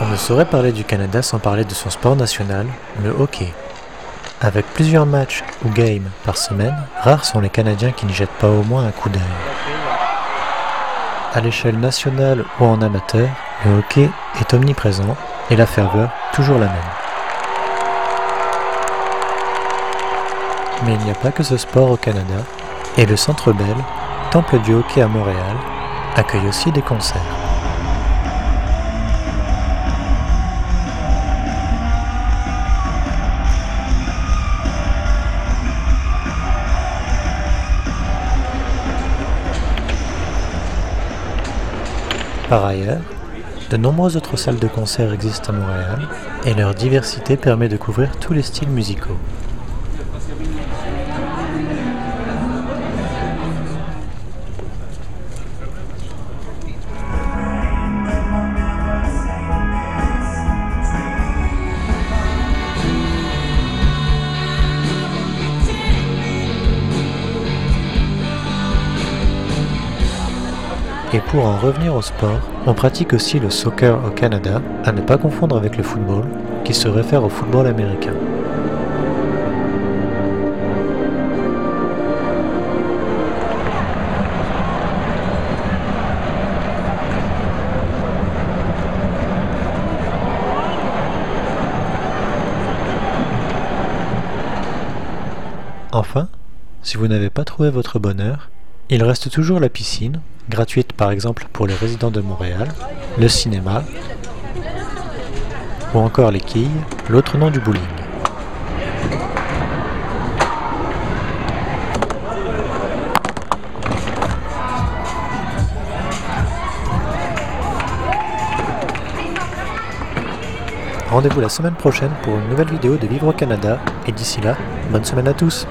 On ne saurait parler du Canada sans parler de son sport national, le hockey. Avec plusieurs matchs ou games par semaine, rares sont les Canadiens qui n'y jettent pas au moins un coup d'œil. À l'échelle nationale ou en amateur, le hockey est omniprésent et la ferveur toujours la même. Mais il n'y a pas que ce sport au Canada, et le Centre Bell, temple du hockey à Montréal, accueille aussi des concerts. Par ailleurs, de nombreuses autres salles de concert existent à Montréal et leur diversité permet de couvrir tous les styles musicaux. Et pour en revenir au sport, on pratique aussi le soccer au Canada, à ne pas confondre avec le football, qui se réfère au football américain. Enfin, si vous n'avez pas trouvé votre bonheur, il reste toujours la piscine, gratuite par exemple pour les résidents de Montréal, le cinéma, ou encore les quilles, l'autre nom du bowling. Rendez-vous la semaine prochaine pour une nouvelle vidéo de Vivre au Canada, et d'ici là, bonne semaine à tous